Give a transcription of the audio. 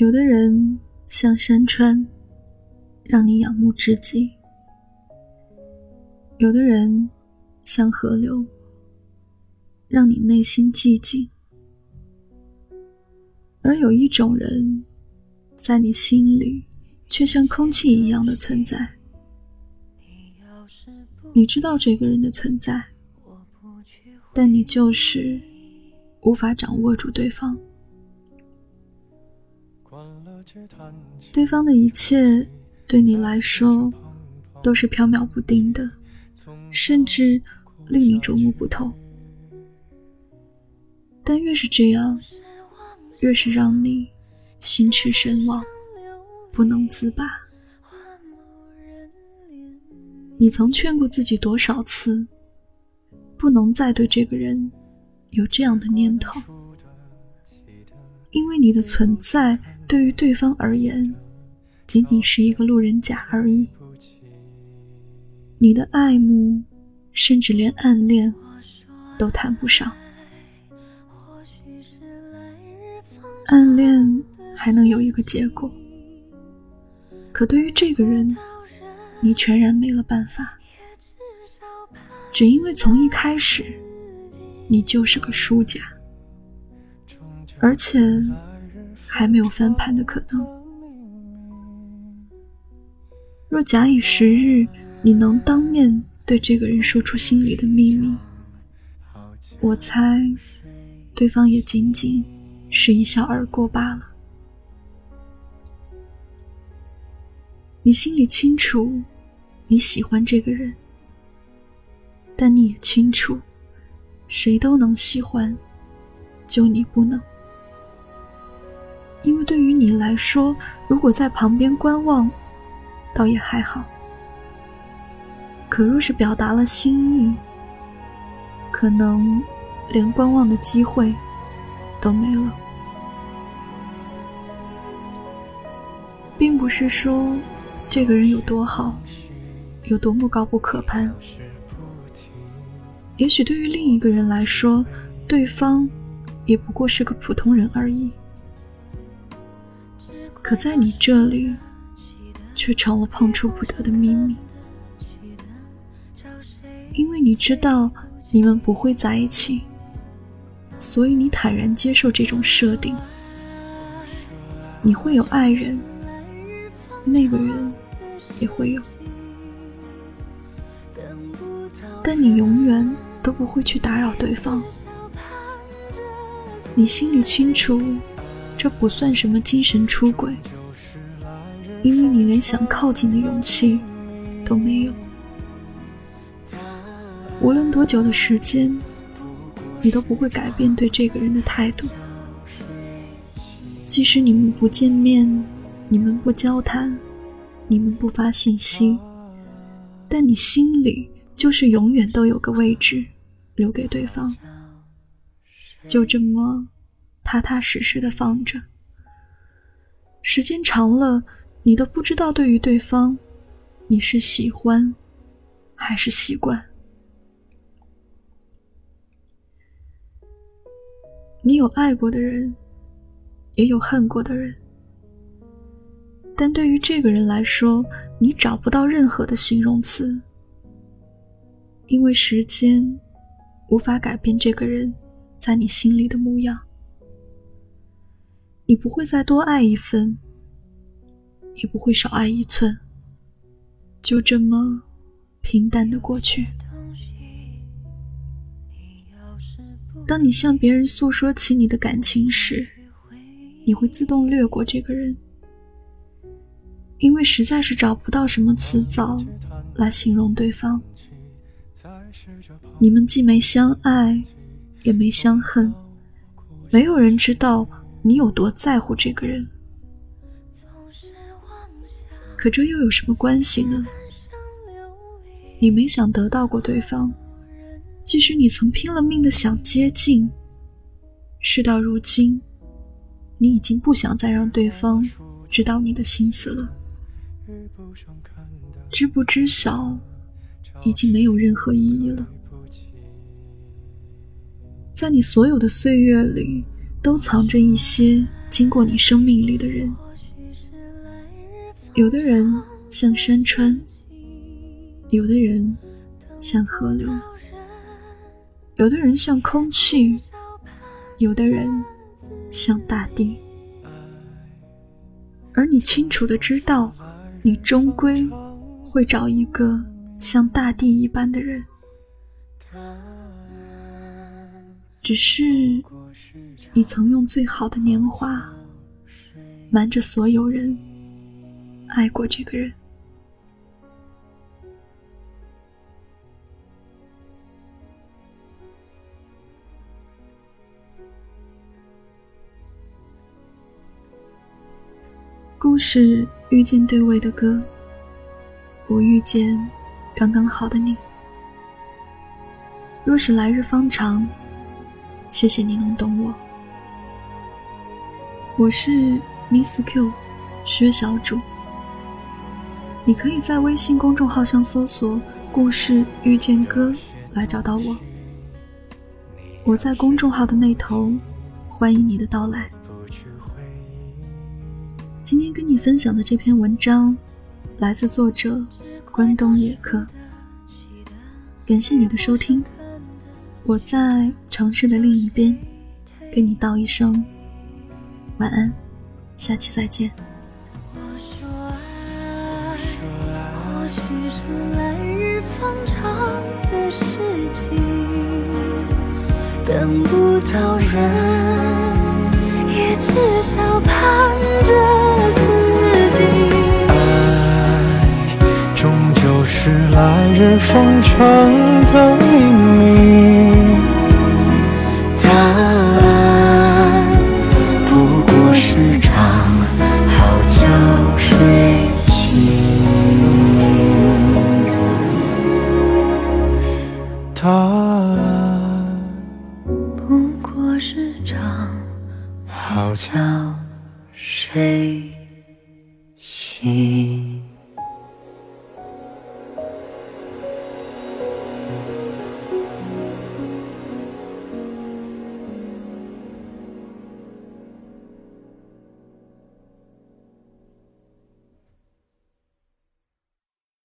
有的人像山川，让你仰慕至极；有的人像河流，让你内心寂静；而有一种人，在你心里却像空气一样的存在。你知道这个人的存在，但你就是无法掌握住对方。对方的一切对你来说都是飘渺不定的，甚至令你琢磨不透。但越是这样，越是让你心驰神往，不能自拔。你曾劝过自己多少次，不能再对这个人有这样的念头，因为你的存在。对于对方而言，仅仅是一个路人甲而已。你的爱慕，甚至连暗恋都谈不上。暗恋还能有一个结果，可对于这个人，你全然没了办法。只因为从一开始，你就是个输家，而且。还没有翻盘的可能。若假以时日，你能当面对这个人说出心里的秘密，我猜，对方也仅仅是一笑而过罢了。你心里清楚，你喜欢这个人，但你也清楚，谁都能喜欢，就你不能。因为对于你来说，如果在旁边观望，倒也还好；可若是表达了心意，可能连观望的机会都没了。并不是说这个人有多好，有多么高不可攀。也许对于另一个人来说，对方也不过是个普通人而已。可在你这里，却成了碰触不得的秘密，因为你知道你们不会在一起，所以你坦然接受这种设定。你会有爱人，那个人也会有，但你永远都不会去打扰对方。你心里清楚。这不算什么精神出轨，因为你连想靠近的勇气都没有。无论多久的时间，你都不会改变对这个人的态度。即使你们不见面，你们不交谈，你们不发信息，但你心里就是永远都有个位置留给对方。就这么。踏踏实实的放着，时间长了，你都不知道对于对方，你是喜欢还是习惯。你有爱过的人，也有恨过的人，但对于这个人来说，你找不到任何的形容词，因为时间无法改变这个人在你心里的模样。你不会再多爱一分，也不会少爱一寸，就这么平淡的过去。当你向别人诉说起你的感情时，你会自动略过这个人，因为实在是找不到什么词藻来形容对方。你们既没相爱，也没相恨，没有人知道。你有多在乎这个人？可这又有什么关系呢？你没想得到过对方，即使你曾拼了命的想接近，事到如今，你已经不想再让对方知道你的心思了。知不知晓，已经没有任何意义了。在你所有的岁月里。都藏着一些经过你生命里的人。有的人像山川，有的人像河流，有的人像空气，有的人像大地。而你清楚的知道，你终归会找一个像大地一般的人。只是，你曾用最好的年华，瞒着所有人，爱过这个人。故事遇见对味的歌，我遇见刚刚好的你。若是来日方长。谢谢你能懂我，我是 Miss Q，薛小主。你可以在微信公众号上搜索“故事遇见歌”来找到我。我在公众号的那头，欢迎你的到来。今天跟你分享的这篇文章，来自作者关东野客。感谢你的收听。我在城市的另一边，跟你道一声晚安，下期再见。我说爱，或许是来日方长的事情，等不到人，也至少盼着自己。爱，终究是来日方长的秘密。悄悄